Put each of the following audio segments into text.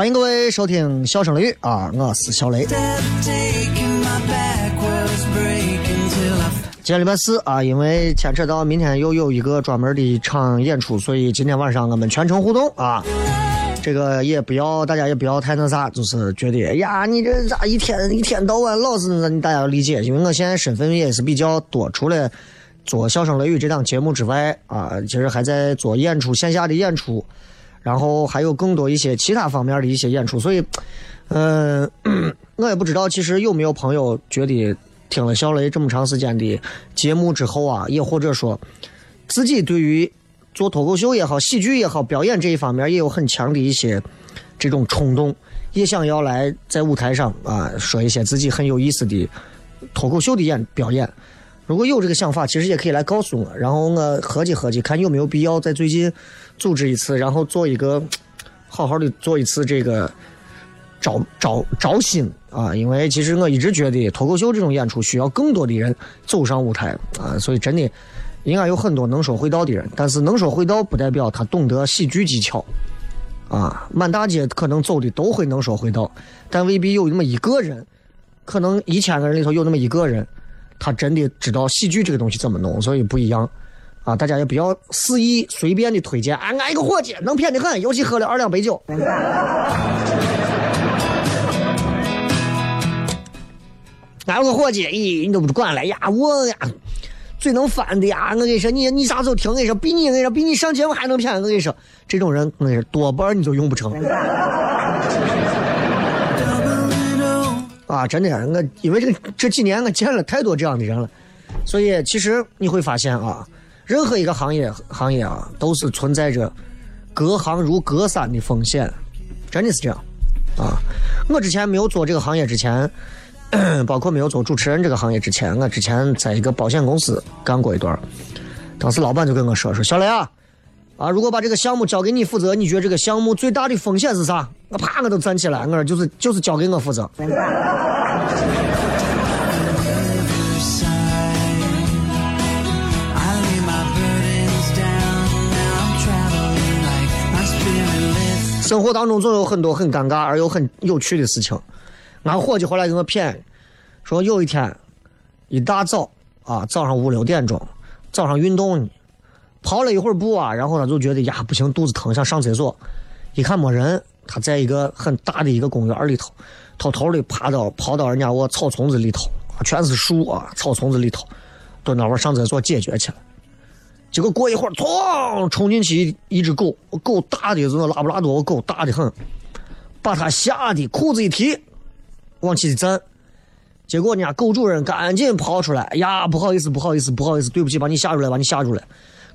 欢迎各位收听《笑声雷雨》啊，我是小雷。今天礼拜四啊，因为牵扯到明天又有一个专门的一场演出，所以今天晚上我们全程互动啊。这个也不要，大家也不要太那啥，就是觉得哎呀，你这咋一天一天到晚老是那，大家要理解，因为我现在身份也是比较多，除了做《笑声雷雨》这档节目之外啊，其实还在做演出，线下的演出。然后还有更多一些其他方面的一些演出，所以，嗯，我也不知道，其实有没有朋友觉得听了小雷这么长时间的节目之后啊，也或者说自己对于做脱口秀也好、喜剧也好、表演这一方面也有很强的一些这种冲动，也想要来在舞台上啊说一些自己很有意思的脱口秀的演表演。如果有这个想法，其实也可以来告诉我，然后我合计合计，看有没有必要在最近组织一次，然后做一个好好的做一次这个招招招新啊！因为其实我一直觉得脱口秀这种演出需要更多的人走上舞台啊，所以真的应该有很多能说会道的人，但是能说会道不代表他懂得喜剧技巧啊。满大街可能走的都会能说会道，但未必有那么一个人，可能一千个人里头有那么一个人。他真的知道喜剧这个东西怎么弄，所以不一样，啊，大家也不要肆意随便的推荐。俺俺一个伙计能骗的很，尤其喝了二两白酒。俺有个伙计，咦，你都不管了呀？我呀，最能翻的呀！我跟你说，你你啥时候听？我跟你说，比你我跟你说，比你上节目还能骗。我跟你说，这种人我跟你说，多半你就用不成。啊，真的，我因为这个这几年我见了太多这样的人了，所以其实你会发现啊，任何一个行业行业啊，都是存在着隔行如隔山的风险，真的是这样啊。我之前没有做这个行业之前，包括没有做主持人这个行业之前，我之前在一个保险公司干过一段，当时老板就跟我说说，小雷啊。啊！如果把这个项目交给你负责，你觉得这个项目最大的风险是啥？我啪，我都站起来，我说就是就是交给我负责。生活当中总有很多很尴尬而又很有趣的事情。俺伙计后来给我骗，说有一天一大早啊，早上五六点钟，早上运动呢。跑了一会儿步啊，然后他就觉得呀不行，肚子疼，想上厕所。一看没人，他在一个很大的一个公园里头，偷偷的爬到跑到人家我草丛子里头，全是树啊，草丛子里头，蹲那会儿上厕所解决去了。结果过一会儿，哐，冲进去一只狗，狗大的是那拉布拉多狗，大的很，把他吓得裤子一提，往起一站，结果呢，狗主人赶紧跑出来，哎呀，不好意思，不好意思，不好意思，对不起，把你吓出来，把你吓出来。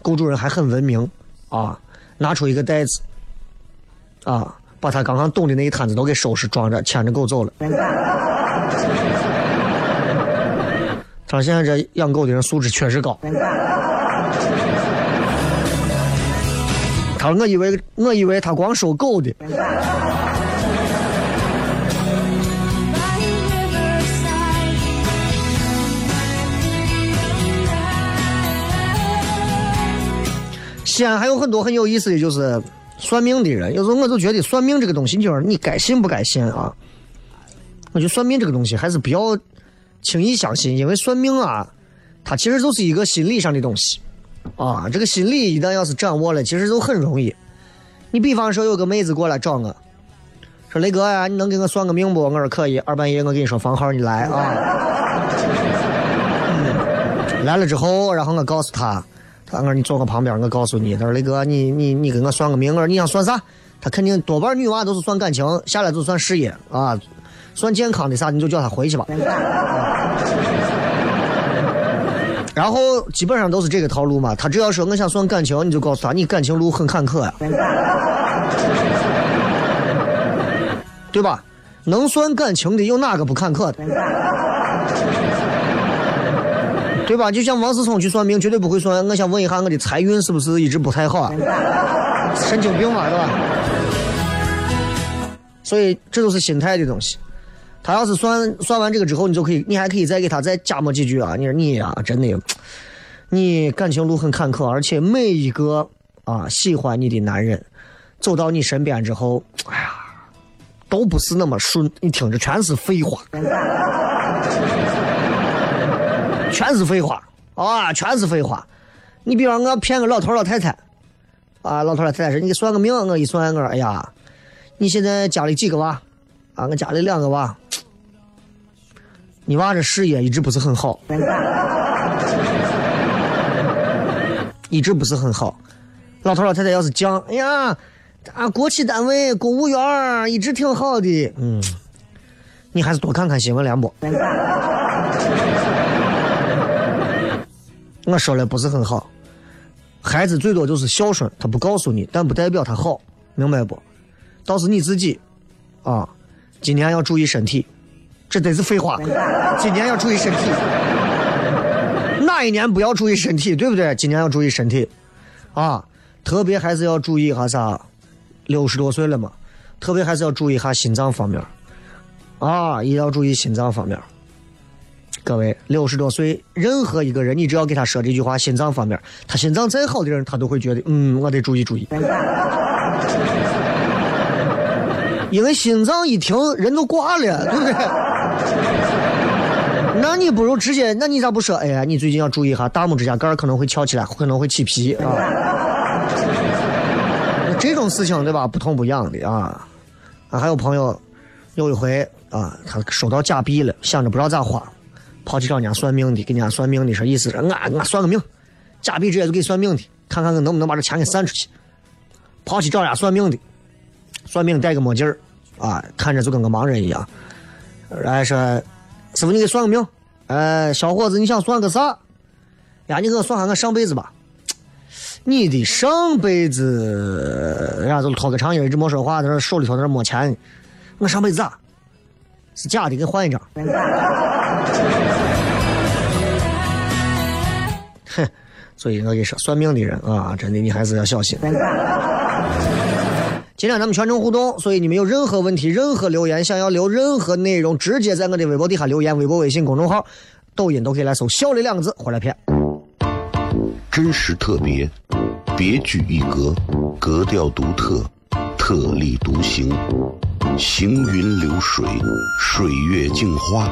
狗主人还很文明啊，拿出一个袋子，啊，把他刚刚动的那一摊子都给收拾装着，牵着狗走了。他现在这养狗的人素质确实高。他说我以为我以为他光收狗的。西安还有很多很有意思的就是算命的人，有时候我就觉得算命这个东西，就是你该信不该信啊？我觉得算命这个东西还是不要轻易相信，因为算命啊，它其实就是一个心理上的东西啊。这个心理一旦要是掌握了，其实就很容易。你比方说有个妹子过来找我，说雷哥呀，你能给我算个命不？我说可以，二半夜我给你说房号，你来啊。来了之后，然后我告诉他。他说：“你坐我旁边，我告诉你。”他说：“雷哥，你你你给我算个命。”我说：“你想算啥？”他肯定多半女娃都是算感情，下来就算事业啊，算健康的啥你就叫他回去吧。然后基本上都是这个套路嘛。他只要说我想算感情，你就告诉他你感情路很坎坷呀，对吧？能算感情的有哪个不坎坷的？对吧？就像王思聪去算命，绝对不会算。我想问一下，我的财运是不是一直不太好啊？神经病嘛，对吧？所以这都是心态的东西。他要是算算完这个之后，你就可以，你还可以再给他再加么几句啊？你说你呀，真的，你感情路很坎坷，而且每一个啊喜欢你的男人走到你身边之后，哎呀，都不是那么顺。你听着，全是废话。全是废话啊！全是废话。你比方我骗个老头老太太，啊，老头老太太说你给算个命，我一算我哎呀，你现在家里几个娃？啊，我家里两个娃。你娃这事业一直不是很好，一直不是很好。老头老太太要是讲，哎呀，啊，国企单位公务员一直挺好的，嗯，你还是多看看新闻联播。我说的不是很好，孩子最多就是孝顺，他不告诉你，但不代表他好，明白不？倒是你自己，啊，今年要注意身体，这得是废话。今年要注意身体，哪一年不要注意身体，对不对？今年要注意身体，啊，特别还是要注意一下啥？六十多岁了嘛，特别还是要注意一下心脏方面，啊，也要注意心脏方面。各位，六十多岁，任何一个人，你只要给他说这句话，心脏方面，他心脏再好的人，他都会觉得，嗯，我得注意注意。因为心脏一停，人都挂了，对不对？那你不如直接，那你咋不说？哎呀，你最近要注意一下，大拇指甲盖可能会翘起来，可能会起皮啊。这种事情对吧？不痛不痒的啊。啊，还有朋友，有一回啊，他收到假币了，想着不知道咋花。跑去找人家算命的，给人家算命的说意思是，我我算个命，假币直接就给算命的，看看我能不能把这钱给散出去。跑去找人家算命的，算命戴个墨镜儿，啊，看着就跟个盲人一样。然后说，师傅你给算个命，呃，小伙子你想算个啥？呀，你给我算下我上辈子吧。你的上辈子，人家就拖个长音一直没说话，在那手里头在那摸钱。我上辈子咋，是假的，给换一张。哼，所以我跟你说，算命的人啊，真的你还是要小心。今天咱们全程互动，所以你们有任何问题、任何留言，想要留任何内容，直接在我的微博底下留言，微博、微信公众号、抖音都可以来搜“小的两个字”回来骗。真实特别，别具一格，格调独特，特立独行，行云流水，水月镜花。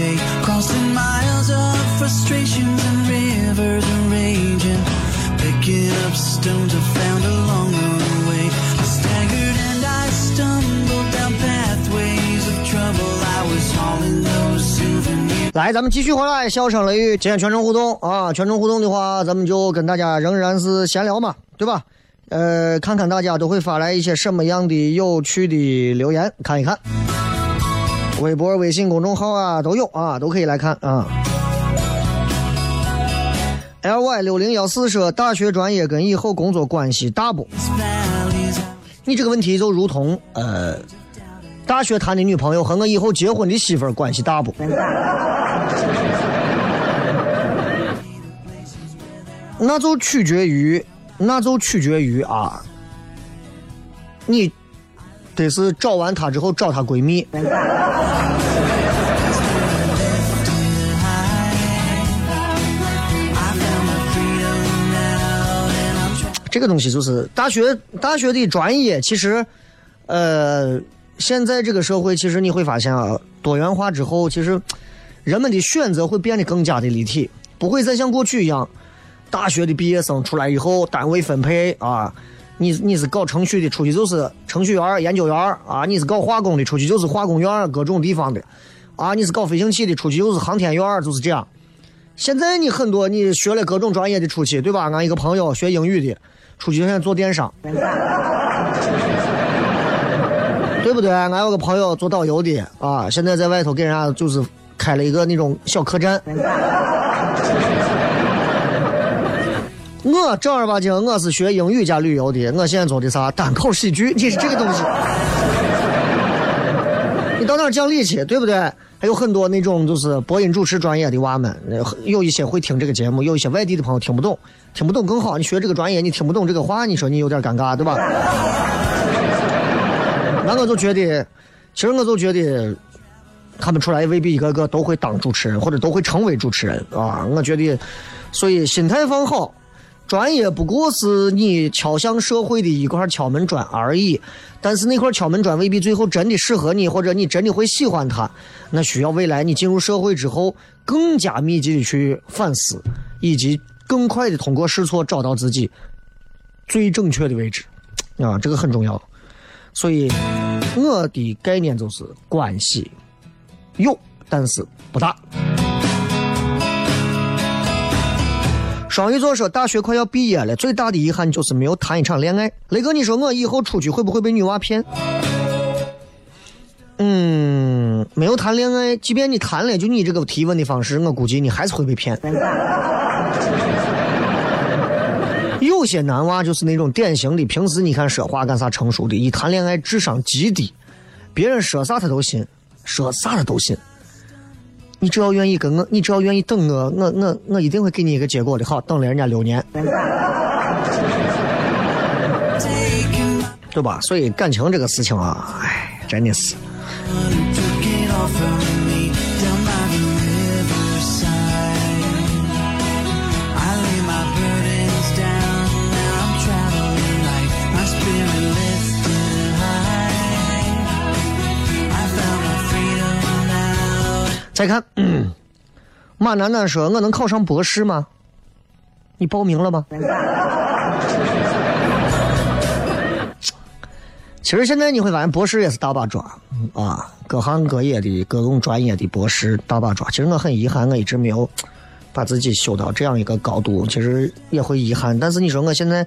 Day. Crossing miles of frustrations and rivers of raging. Picking up stones I found along the way. I staggered and I stumbled down pathways of trouble. I was hauling those souvenirs. 来，咱们继续回来，笑声雷雨，今天全程互动啊！全程互动的话，咱们就跟大家仍然是闲聊嘛，对吧？呃，看看大家都会发来一些什么样的有趣的留言，看一看。微博、微信公众号啊都有啊，都可以来看啊。L Y 六零幺四说，大学专业跟以后工作关系大不？你这个问题就如同呃，大学谈的女朋友和我以后结婚的媳妇儿关系大不？那就取决于，那就取决于啊，你得是找完她之后找她闺蜜。这个东西就是大学大学的专业，其实，呃，现在这个社会，其实你会发现啊，多元化之后，其实人们的选择会变得更加的立体，不会再像过去一样，大学的毕业生出来以后单位分配啊，你你是搞程序的，出去就是程序员、研究员啊；你是搞化工的，出去就是化工员，各种地方的啊；你是搞飞行器的，出去就是航天员，就是这样。现在你很多你学了各种专业的出去，对吧？俺一个朋友学英语的，出去现在做电商，对不对？俺有个朋友做导游的啊，现在在外头给人家就是开了一个那种小客栈。我正儿八经我是学英语加旅游的，我现在做的啥单口喜剧，你是这个东西。你到哪讲理去，对不对？还有很多那种就是播音主持专业的娃们，有一些会听这个节目，有一些外地的朋友听不懂，听不懂更好。你学这个专业，你听不懂这个话，你说你有点尴尬，对吧？那我就觉得，其实我就觉得，他们出来未必一个个都会当主持人，或者都会成为主持人啊。我觉得，所以心态放好。专业不过是你敲向社会的一块敲门砖而已，但是那块敲门砖未必最后真的适合你，或者你真的会喜欢它。那需要未来你进入社会之后，更加密集的去反思，以及更快的通过试错找到自己最正确的位置，啊，这个很重要。所以我的概念就是关系有，但是不大。双鱼座说：“大学快要毕业了，最大的遗憾就是没有谈一场恋爱。”雷哥，你说我以后出去会不会被女娃骗？嗯，没有谈恋爱，即便你谈了，就你这个提问的方式，我估计你还是会被骗。有些男娃就是那种典型的，平时你看说话干啥成熟的，一谈恋爱智商极低，别人说啥他都信，说啥他都信。你只要愿意跟我，你只要愿意等我，我我我一定会给你一个结果的。好，等了人家六年，对吧？所以感情这个事情啊，哎，真的是。再看，马楠楠说：“我能考上博士吗？你报名了吗？” 其实现在你会发现，博士也是大把抓啊，各行各业的各种专业的博士大把抓。其实我很遗憾，我一直没有把自己修到这样一个高度，其实也会遗憾。但是你说我现在，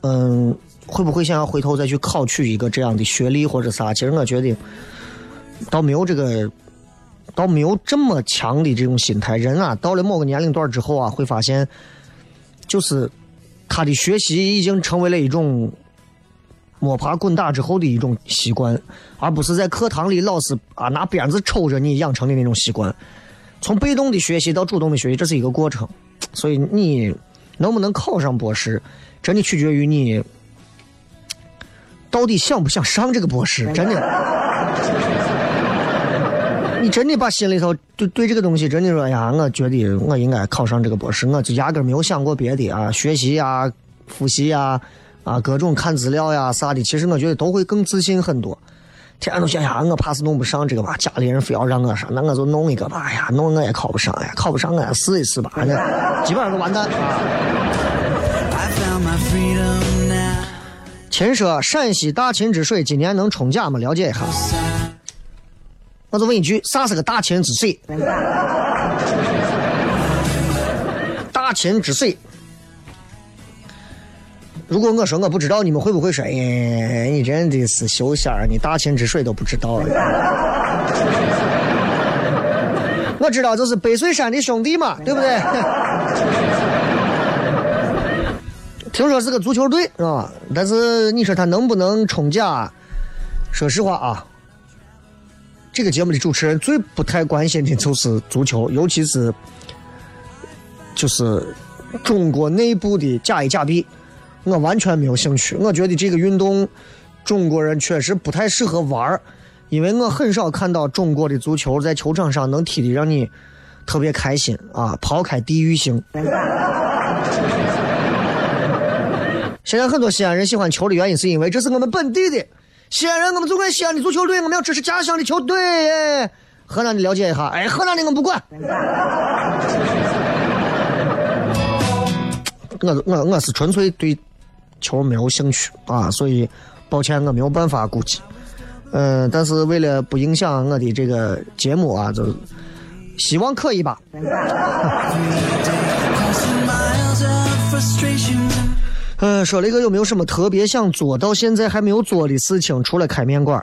嗯，会不会想要回头再去考取一个这样的学历或者啥？其实我觉得，倒没有这个，倒没有这么强的这种心态。人啊，到了某个年龄段之后啊，会发现，就是他的学习已经成为了一种。摸爬滚打之后的一种习惯，而不是在课堂里老师啊拿鞭子抽着你养成的那种习惯。从被动的学习到主动的学习，这是一个过程。所以你能不能考上博士，真的取决于你到底想不想上这个博士。真的，真的把心里头对对这个东西真的说呀，我觉得我应该考上这个博士，我就压根没有想过别的啊，学习呀，复习呀。啊，各种看资料呀啥的，其实我觉得都会更自信很多。天天都想呀，我怕是弄不上这个吧，家里人非要让我上，那我就弄一个吧。哎呀，弄我也考不上呀，考不上我也试一试吧。基本上都完蛋。秦说：“陕西大秦之水今年能冲甲吗？了解一下。”我就问一句，啥是个大秦之水？大秦之水。如果我说我不知道，你们会不会说？哎，你真的是修仙儿，你大秦之水都不知道。我知道，就是北水山的兄弟嘛，对不对？听说是个足球队啊，但是你说他能不能冲甲？说实话啊，这个节目的主持人最不太关心的就是足球，尤其是就是中国内部的甲 A 甲 B。我完全没有兴趣，我觉得这个运动中国人确实不太适合玩儿，因为我很少看到中国的足球在球场上能踢的让你特别开心啊！抛开地域性，现在很多西安人喜欢球的原因是因为这是我们本地的西安人，我们就爱西安的足球队，我们要支持家乡的球队。河南的了解一下，哎，河南的 我不管。我我我是纯粹对。球没有兴趣啊，所以抱歉，我没有办法估计。嗯，但是为了不影响我的这个节目啊，就希望可以吧。嗯，说了一个有没有什么特别想做到现在还没有做的事情？除了开面馆，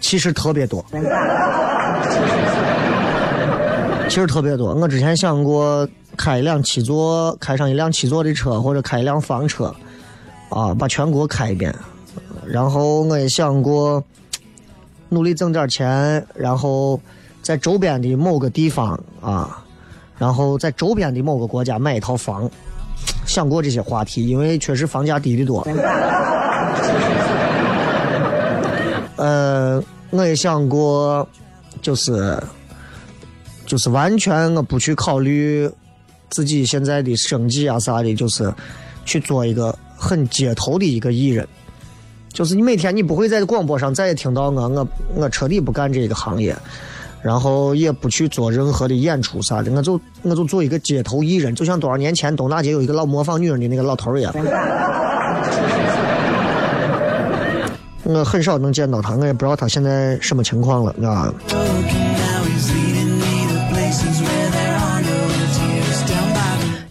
其实特别多。其实特别多，我之前想过。开一辆七座，开上一辆七座的车，或者开一辆房车，啊，把全国开一遍。然后我也想过，努力挣点钱，然后在周边的某个地方啊，然后在周边的某个国家买一套房。想过这些话题，因为确实房价低的多。呃，我也想过，就是就是完全我不去考虑。自己现在的生计啊啥的，就是去做一个很街头的一个艺人，就是你每天你不会在广播上再也听到我，我我彻底不干这个行业，然后也不去做任何的演出啥的，我就我就做一个街头艺人，就像多少年前东大街有一个老模仿女人的那个老头一样。我很少能见到他，我也不知道他现在什么情况了，啊。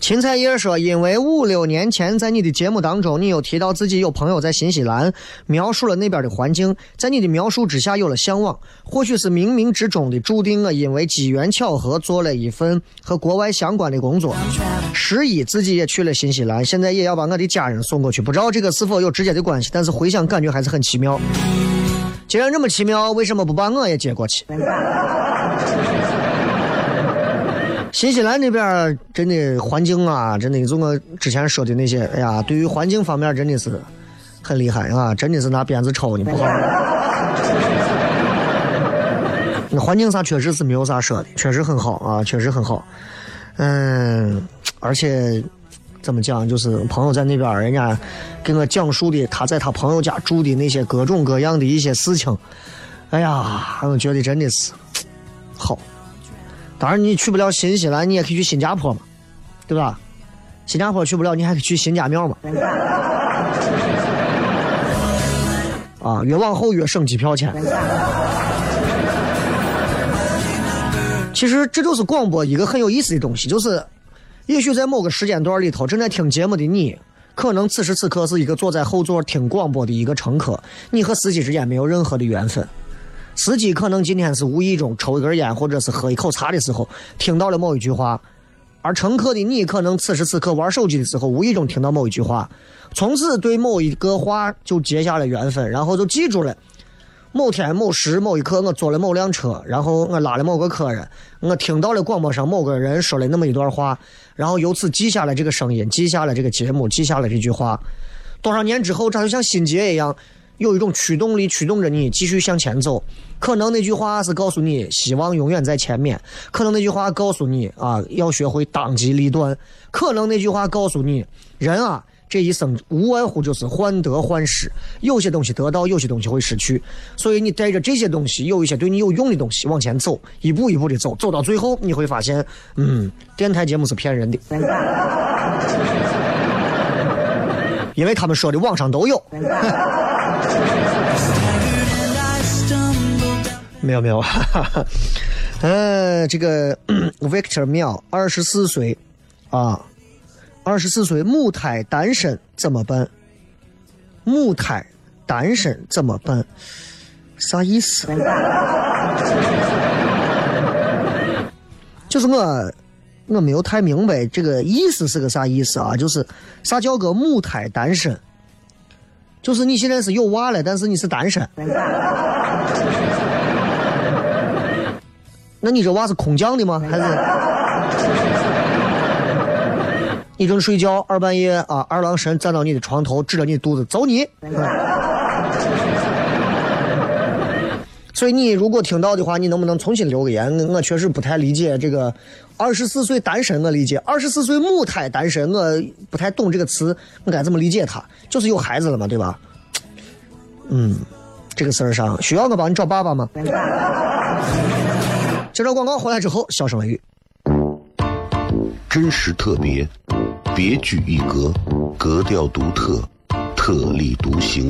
芹菜叶说：“因为五六年前在你的节目当中，你有提到自己有朋友在新西兰，描述了那边的环境，在你的描述之下有了向往。或许是冥冥之中的注定，我因为机缘巧合做了一份和国外相关的工作，十一自己也去了新西兰，现在也要把我的家人送过去。不知道这个是否有直接的关系，但是回想感觉还是很奇妙。既然这么奇妙，为什么不把我也接过去？” 新西兰那边真的环境啊，真的就我之前说的那些，哎呀，对于环境方面真的是很厉害啊，真的是拿鞭子抽你不好。那环境上确实是没有啥说的，确实很好啊，确实很好。嗯，而且怎么讲，就是朋友在那边，人家给我讲述的他在他朋友家住的那些各种各样的一些事情，哎呀，我觉得真的是好。当然，你去不了新西兰，你也可以去新加坡嘛，对吧？新加坡去不了，你还可以去新家庙嘛。啊，越往后越省机票钱。其实这就是广播一个很有意思的东西，就是也许在某个时间段里头正在听节目的你，可能此时此刻是一个坐在后座听广播的一个乘客，你和司机之间没有任何的缘分。司机可能今天是无意中抽一根烟或者是喝一口茶的时候听到了某一句话，而乘客的你可能此时此刻玩手机的时候无意中听到某一句话，从此对某一个话就结下了缘分，然后就记住了。某天某时某一刻，我坐了某辆车，然后我拉了某个客人，我听到了广播上某个人说了那么一段话，然后由此记下了这个声音，记下了这个节目，记下了这句话。多少年之后，它就像心结一样，有一种驱动力驱动着你继续向前走。可能那句话是告诉你希望永远在前面，可能那句话告诉你啊要学会当机立断，可能那句话告诉你人啊。这一生无外乎就是患得患失，有些东西得到，有些东西会失去，所以你带着这些东西，有一些对你有用的东西往前走，一步一步的走，走到最后你会发现，嗯，电台节目是骗人的，因为他们说的网上都有。没 有没有，嗯，这个 Victor 妙，二十四岁，啊。二十四岁母胎单身怎么办？母胎单身怎么办？啥意思？就是我，我没有太明白这个意思是个啥意思啊？就是啥叫个母胎单身？就是你现在是有娃了，但是你是单身。那你这娃是空降的吗？还是？你正睡觉，二半夜啊，二郎神站到你的床头，指着你的肚子走你。所以你如果听到的话，你能不能重新留个言？我确实不太理解这个二十四岁单身，我理解；二十四岁母胎单身，我不太懂这个词，我该怎么理解它？就是有孩子了嘛，对吧？嗯，这个事儿上需要我帮你找爸爸吗？接着广告回来之后，笑声雷雨。真实特别，别具一格，格调独特，特立独行，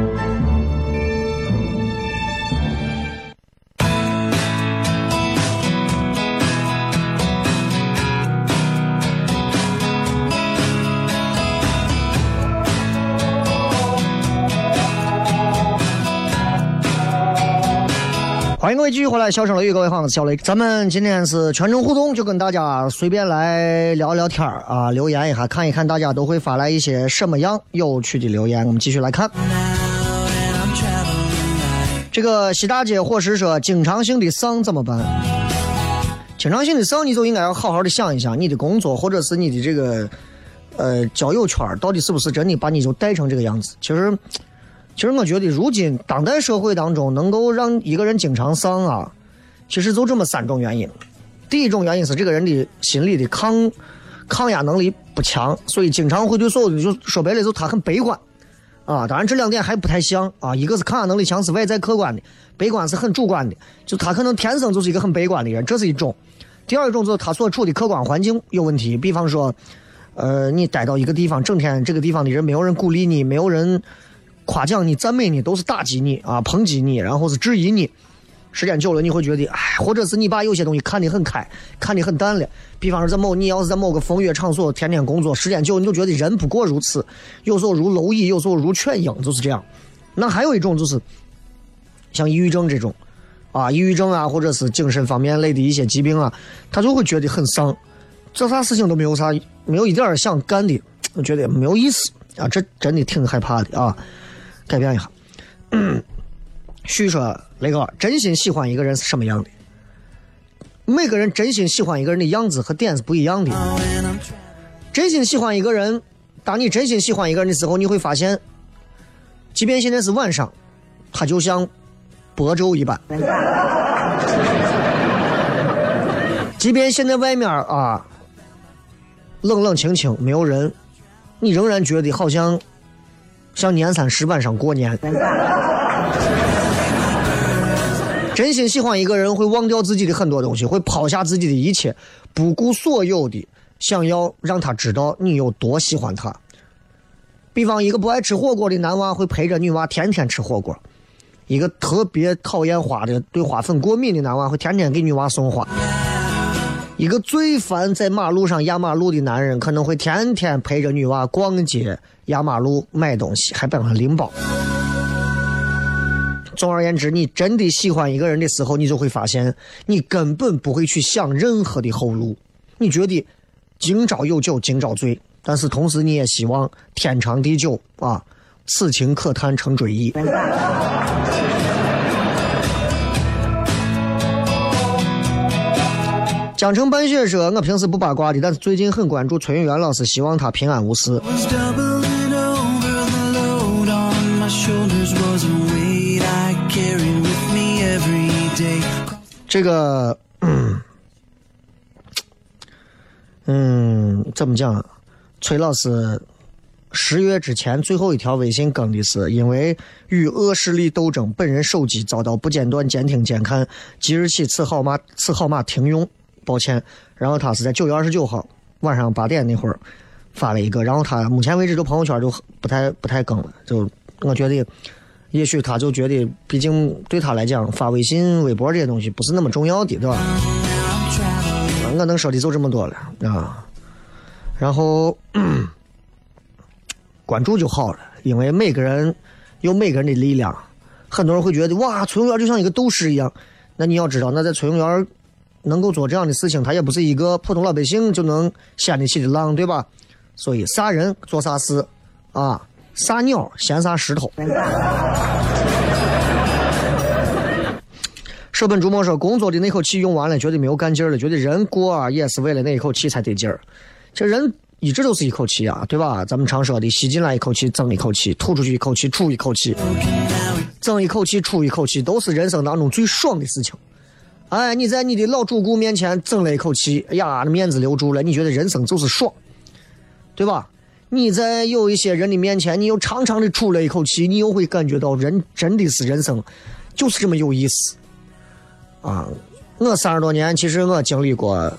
欢迎各位继续回来，笑声雷雨，各位好，我是小雷。咱们今天是全程互动，就跟大家随便来聊聊天啊，留言一下，看一看大家都会发来一些什么样有趣的留言。我们继续来看。这个西大街伙食说，经常性的丧怎么办？经常性的丧，你就应该要好好的想一想，你的工作或者是你的这个呃交友圈到底是不是真的把你就带成这个样子？其实。其实我觉得，如今当代社会当中，能够让一个人经常丧啊，其实就这么三种原因。第一种原因是这个人的心理的抗抗压能力不强，所以经常会对所有的就说白了，就他很悲观啊。当然这两点还不太像啊，一个是抗压能力强是外在客观的，悲观是很主观的，就他可能天生就是一个很悲观的人，这是一种。第二种就是他所处的客观环境有问题，比方说，呃，你待到一个地方，整天这个地方的人没有人鼓励你，没有人夸奖你、赞美你，都是打击你啊、抨击你，然后是质疑你。时间久了，你会觉得，哎，或者是你把有些东西看得很开，看得很淡了。比方说，在某你要是在某个风月场所天天工作，时间久，你就觉得人不过如此。有时候如蝼蚁，有时候如犬鹰，就是这样。那还有一种就是像抑郁症这种，啊，抑郁症啊，或者是精神方面类的一些疾病啊，他就会觉得很丧，做啥事情都没有啥，没有一点想干的，我觉得没有意思啊，这真的挺害怕的啊，改变一下。徐说：“雷哥，真心喜欢一个人是什么样的？每个人真心喜欢一个人的样子和点是不一样的。真心喜欢一个人，当你真心喜欢一个人的时候，你会发现，即便现在是晚上，他就像薄昼一般。即便现在外面啊冷冷清清，没有人，你仍然觉得好像像年三十晚上过年。”真心喜欢一个人，会忘掉自己的很多东西，会抛下自己的一切，不顾所有的想要让他知道你有多喜欢他。比方，一个不爱吃火锅的男娃会陪着女娃天天吃火锅；一个特别讨厌花的、对花粉过敏的男娃会天天给女娃送花；一个最烦在马路上压马路的男人，可能会天天陪着女娃逛街、压马路买东西，还帮她拎包。总而言之，你真的喜欢一个人的时候，你就会发现，你根本不会去想任何的后路。你觉得今朝有酒今朝醉，但是同时你也希望天长地久啊，此情可叹成追忆。江城半雪说：“我平时不八卦的，但是最近很关注崔永元老师，希望他平安无事。这个，嗯，怎么讲？崔老师十月之前最后一条微信更的是，因为与恶势力斗争，本人手机遭到不间断监听监看，即日起此号码此号码停用，抱歉。然后他是在九月二十九号晚上八点那会儿发了一个，然后他目前为止就朋友圈就不太不太更了，就我觉得。也许他就觉得，毕竟对他来讲，发微信、微博这些东西不是那么重要的，对吧？我能说的就这么多了啊。然后关注就好了，因为每个人有每个人的力量。很多人会觉得，哇，崔永元就像一个斗士一样。那你要知道，那在崔永元能够做这样的事情，他也不是一个普通老百姓就能掀得起的浪，对吧？所以，啥人做啥事啊？啥鸟嫌啥石头。舍本逐末说，工作的那口气用完了，觉得没有干劲儿了，觉得人过啊也是为了那一口气才得劲儿。这人一直都是一口气啊，对吧？咱们常说的，吸进来一口气，增一口气；吐出去一口气，出一口气。增一口气，出一口气，都是人生当中最爽的事情。哎，你在你的老主顾面前争了一口气，哎呀，那面子留住了，你觉得人生就是爽，对吧？你在有一些人的面前，你又长长的出了一口气，你又会感觉到人真的是人生就是这么有意思啊！我三十多年，其实我经历过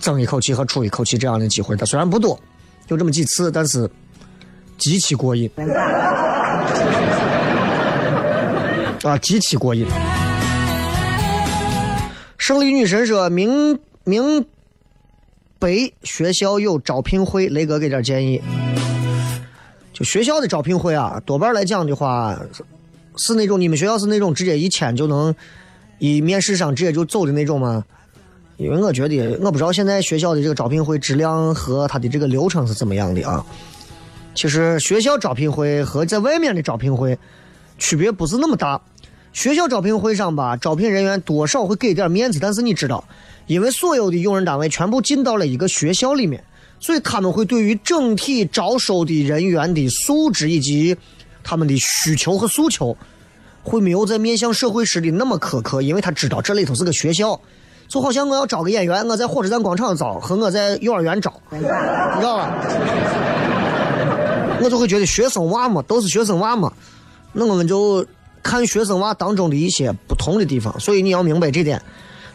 争一口气和出一口气这样的机会，它虽然不多，就这么几次，但是极其过瘾啊，极其过瘾。胜利女神说明明北学校有招聘会，雷哥给点建议。就学校的招聘会啊，多半来讲的话，是那种你们学校是那种直接一签就能一面试上直接就走的那种吗？因为我觉得我不知道现在学校的这个招聘会质量和它的这个流程是怎么样的啊。其实学校招聘会和在外面的招聘会区别不是那么大。学校招聘会上吧，招聘人员多少会给点面子，但是你知道，因为所有的用人单位全部进到了一个学校里面，所以他们会对于整体招收的人员的素质以及他们的需求和诉求，会没有在面向社会时的那么苛刻，因为他知道这里头是个学校，就好像我要招个演员，我在火车站广场招和我在幼儿园招，你知道吧？我就会觉得学生娃嘛，都是学生娃嘛，那我们就。看学生娃当中的一些不同的地方，所以你要明白这点。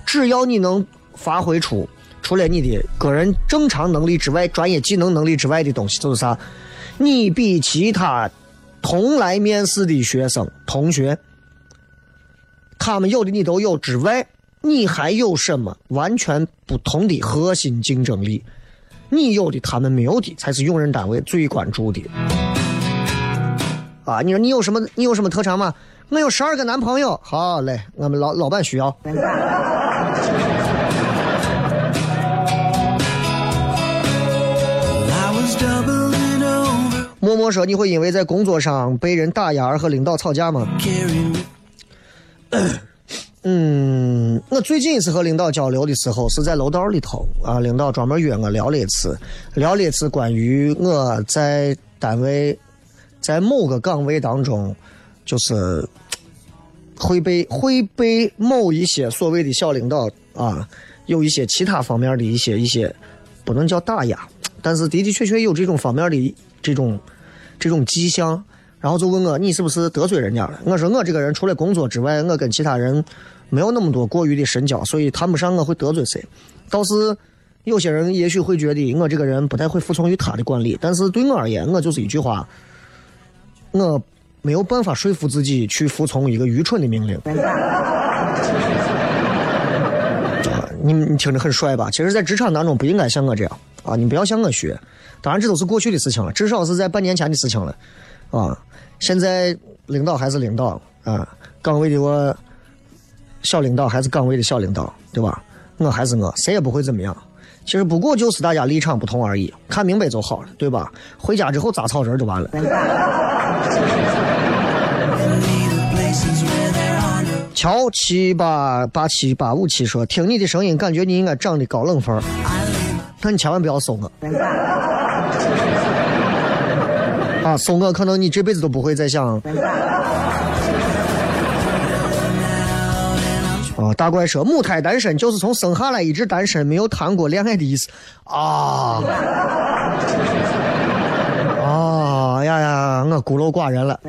只要你能发挥出除了你的个人正常能力之外，专业技能能力之外的东西，就是啥？你比其他同来面试的学生同学，他们有的你都有之外，你还有什么完全不同的核心竞争力？你有的他们没有的，才是用人单位最关注的。啊，你说你有什么？你有什么特长吗？我有十二个男朋友。好嘞，我们老老板需要。说：“你会因为在工作上被人打压而和领导吵架吗？”嗯，我最近一次和领导交流的时候是在楼道里头啊，领导专门约我聊了一次，聊了一次关于我在单位在某个岗位当中，就是会被 会被某一些所谓的小领导啊，有一些其他方面的一些一些不能叫打压，但是的的确确有这种方面的这种这种迹象。然后就问我你是不是得罪人家了？我说我这个人除了工作之外，我跟其他人没有那么多过于的深交，所以谈不上我会得罪谁。倒是有些人也许会觉得我这个人不太会服从于他的管理，但是对我而言，我就是一句话，我没有办法说服自己去服从一个愚蠢的命令。你你听着很帅吧？其实，在职场当中不应该像我这样啊！你不要向我学。当然，这都是过去的事情了，至少是在半年前的事情了啊。现在领导还是领导啊，岗位的我小领导还是岗位的小领导，对吧？我还是我，谁也不会怎么样。其实不过就是大家立场不同而已，看明白就好了，对吧？回家之后扎草人就完了。乔七八八七八五七说：“听你的声音，感觉你应该长得高冷范儿，那你千万不要搜我。”啊，送我可能你这辈子都不会再想。啊，大怪说母胎单身就是从生下来一直单身，没有谈过恋爱的意思。啊，啊呀呀，我孤陋寡人了。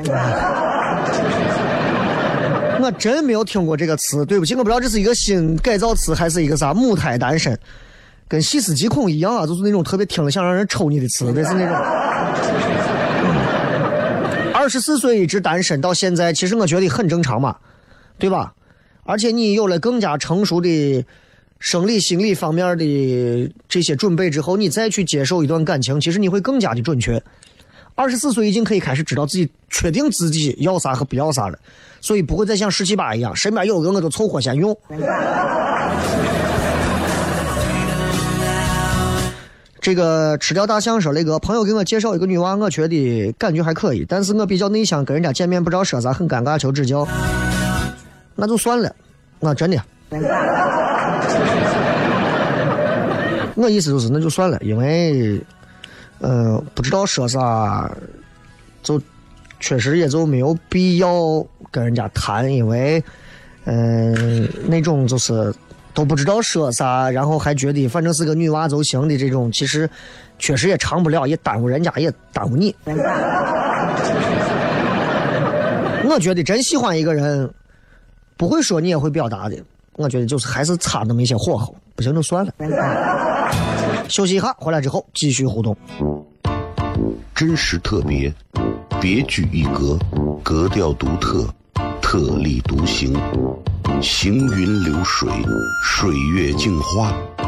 我真没有听过这个词，对不起，我不知道这是一个新改造词还是一个啥母胎单身，跟细思极恐一样啊，就是那种特别听了想让人抽你的词，类是那种。二十四岁一直单身到现在，其实我觉得很正常嘛，对吧？而且你有了更加成熟的生理、心理方面的这些准备之后，你再去接受一段感情，其实你会更加的准确。二十四岁已经可以开始知道自己确定自己要啥和不要啥了，所以不会再像十七八一样，身边有个我就凑合先用。这个吃掉大象说那个朋友给我介绍一个女娃，我觉得感觉还可以，但是我比较内向，跟人家见面不知道说啥，很尴尬，求指教。那就算了，我真的，我意思就是那就算了，因为，呃，不知道说啥，就确实也就没有必要跟人家谈，因为，嗯，那种就是。都不知道说啥，然后还觉得反正是个女娃就行的这种，其实确实也长不了，也耽误人家，也耽误你。我觉得真喜欢一个人，不会说你也会表达的。我觉得就是还是差那么一些火候，不行就算了。休息一下，回来之后继续互动。真实特别，别具一格，格调独特，特立独行。行云流水，水月镜花，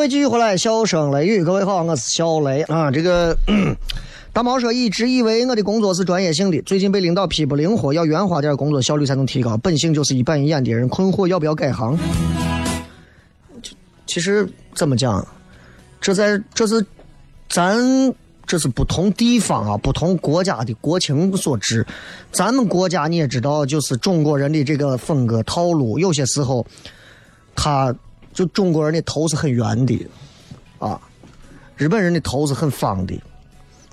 各位继续回来，笑声雷雨，各位好，我是小雷啊。这个大毛说，一直以为我的工作是专业性的，最近被领导批不灵活，要圆滑点，工作效率才能提高。本性就是一板一眼的人，困惑要不要改行？其实怎么讲，这在这是咱这是不同地方啊、不同国家的国情所致。咱们国家你也知道，就是中国人的这个风格套路，有些时候他就中国人的头是很圆的啊，日本人的头是很方的。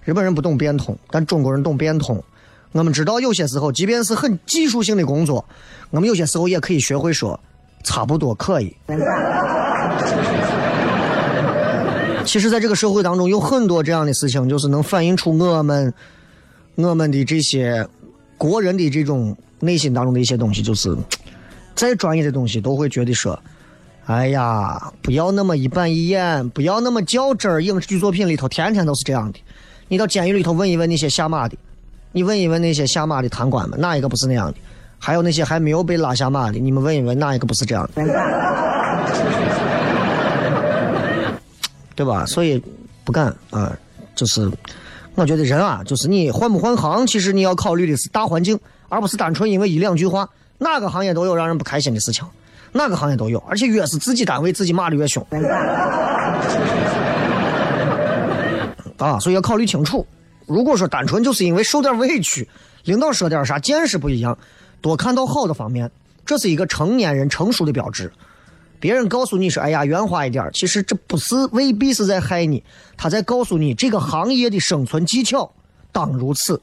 日本人不懂变通，但中国人懂变通。我们知道有些时候，即便是很技术性的工作，我们有些时候也可以学会说差不多可以。其实，在这个社会当中，有很多这样的事情，就是能反映出我们我们的这些国人的这种内心当中的一些东西，就是再专业的东西都会觉得说，哎呀，不要那么一板一眼，不要那么较真儿。影视剧作品里头天天都是这样的。你到监狱里头问一问那些下马的，你问一问那些下马的贪官们，哪一个不是那样的？还有那些还没有被拉下马的，你们问一问哪一个不是这样的？对吧？所以不敢啊，就是我觉得人啊，就是你换不换行，其实你要考虑的是大环境，而不是单纯因为一两句话。哪个行业都有让人不开心的事情，哪个行业都有，而且越是自己单位自己骂的越凶。啊，所以要考虑清楚。如果说单纯就是因为受点委屈，领导说点啥，见识不一样，多看到好的方面，这是一个成年人成熟的标志。别人告诉你说：“哎呀，圆滑一点。”其实这不是未必是在害你，他在告诉你这个行业的生存技巧当如此。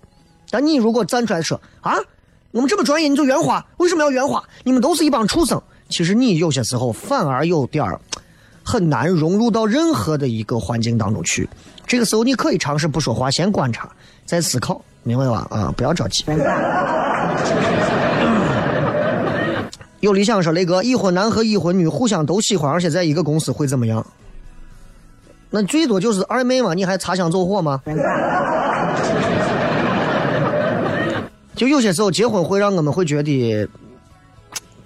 但你如果站出来说：“啊，我们这么专业，你就圆滑，为什么要圆滑？你们都是一帮畜生。”其实你有些时候反而有点儿很难融入到任何的一个环境当中去。这个时候你可以尝试不说话，先观察，再思考，明白吧？啊，不要着急。有理想说雷哥，已婚男和已婚女互相都喜欢，而且在一个公司会怎么样？那最多就是二妹嘛，你还擦枪走火吗？就有些时候结婚会让我们会觉得，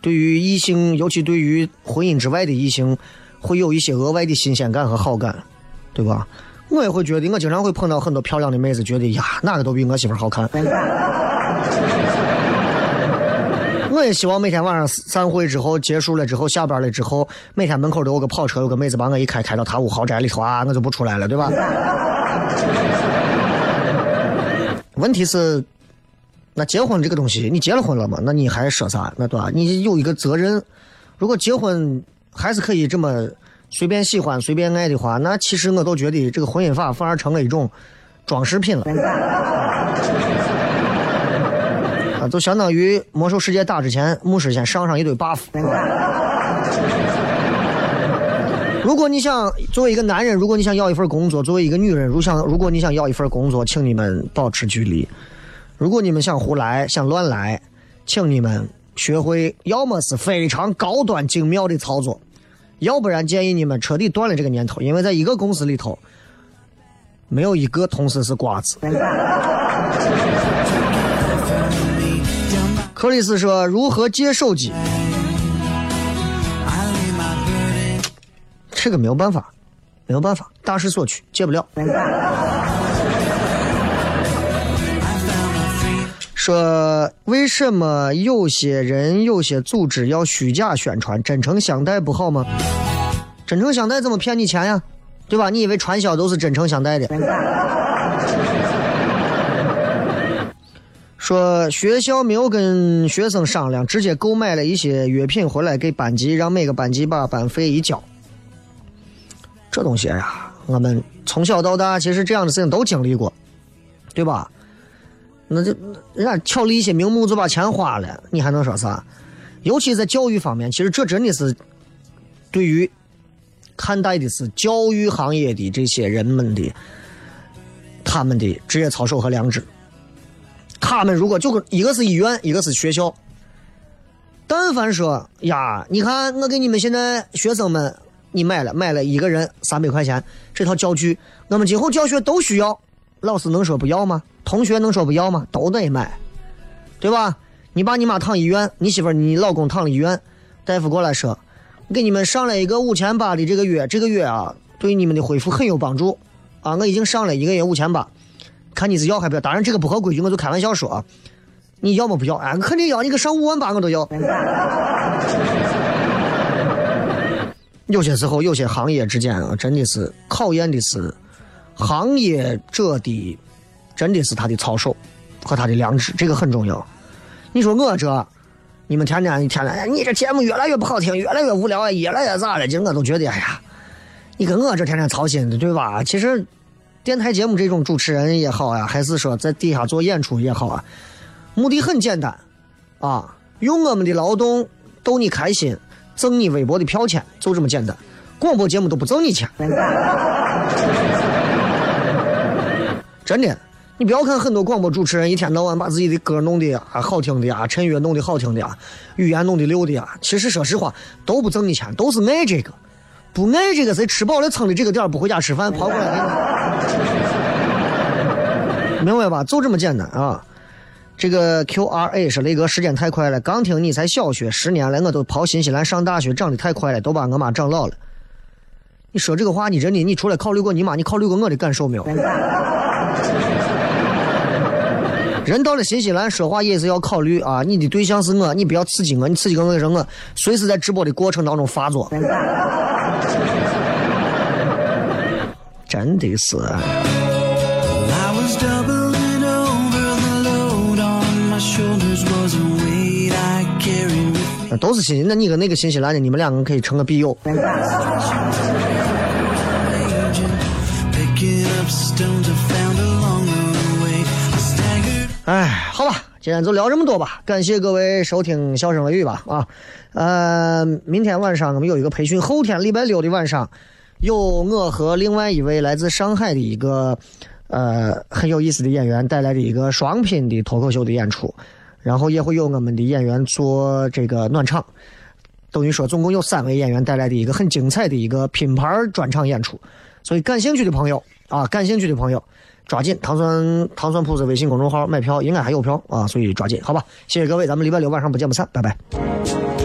对于异性，尤其对于婚姻之外的异性，会有一些额外的新鲜感和好感，对吧？我也会觉得，我经常会碰到很多漂亮的妹子，觉得呀，哪个都比我媳妇好看。我也希望每天晚上散会之后结束了之后，下班了之后，每天门口都有个跑车，有个妹子把我一开，开到他屋豪宅里头啊，我就不出来了，对吧？问题是，那结婚这个东西，你结了婚了嘛？那你还说啥？那对吧？你有一个责任。如果结婚还是可以这么随便喜欢、随便爱的话，那其实我都觉得这个婚姻法反而成了一种装饰品了。啊，就相当于魔兽世界打之前，牧师先上上一堆 buff。如果你想作为一个男人，如果你想要一份工作，作为一个女人，如想如果你想要一份工作，请你们保持距离。如果你们想胡来，想乱来，请你们学会，要么是非常高端精妙的操作，要不然建议你们彻底断了这个念头，因为在一个公司里头，没有一个同事是瓜子。克里斯说：“如何借手机？这个没有办法，没有办法，大势所趋，借不了。”说为什么有些人、有些组织要虚假宣传，真诚相待不好吗？真诚相待怎么骗你钱呀？对吧？你以为传销都是真诚相待的？说学校没有跟学生商量，直接购买了一些药品回来给班级，让每个班级把班费一交。这东西呀，我们从小到大其实这样的事情都经历过，对吧？那就人家巧立一些名目就把钱花了，你还能说啥？尤其在教育方面，其实这真的是对于看待的是教育行业的这些人们的他们的职业操守和良知。他们如果就跟一个是医院，一个是学校，但凡说呀，你看我给你们现在学生们，你买了买了一个人三百块钱这套教具，我们今后教学都需要，老师能说不要吗？同学能说不要吗？都得买，对吧？你爸你妈躺医院，你媳妇你老公躺了医院，大夫过来说，给你们上了一个五千八的这个月，这个月啊，对你们的恢复很有帮助啊！我已经上了一个月五千八，看你是要还不要？当然这个不合规矩，我就开玩笑说啊。你要么不要？哎，肯定要！你个上五万八我都要。有些时候，有些行业之间啊，真的是考验的是行业者的，真的是他的操守和他的良知，这个很重要。你说我这，你们天天天天，哎，你这节目越来越不好听，越来越无聊，越来越咋了？就我都觉得，哎呀，你跟我这天天操心的，对吧？其实，电台节目这种主持人也好呀，还是说在底下做演出也好啊，目的很简单，啊，用我们的劳动逗你开心，挣你微薄的票钱，就这么简单。广播节目都不挣你钱，真的。你不要看很多广播主持人一天到晚把自己的歌弄的啊好听的啊，衬乐弄得好听的啊，语言弄得溜的啊，其实说实话都不挣你钱，都是爱这个，不爱这个谁吃饱了撑的这个点儿不回家吃饭，跑过来给你，明白吧？就这么简单啊！这个 Q R A 是雷哥，时间太快了，刚听你才小学十年了，我都跑新西兰上大学，长得太快了，都把我妈长老了。你说这个话，你真的，你出来考虑过你妈？你考虑过我的感受没有？人到了新西兰，说话也是要考虑啊！你的对象是我，你不要刺激我，你刺激我，我让我随时在直播的过程当中发作。真的是。都是新，那你跟那个新西兰的，你们两个可以成个笔友。哎，好吧，今天就聊这么多吧，感谢各位收听《笑声雷雨》吧啊，呃，明天晚上我们有一个培训，后天礼拜六的晚上有我和另外一位来自上海的一个呃很有意思的演员带来的一个双拼的脱口秀的演出，然后也会有我们的演员做这个暖场，等于说总共有三位演员带来的一个很精彩的一个品牌专场演出，所以感兴趣的朋友啊，感兴趣的朋友。抓紧糖酸糖酸铺子微信公众号卖票，应该还有票啊，所以抓紧，好吧？谢谢各位，咱们礼拜六晚上不见不散，拜拜。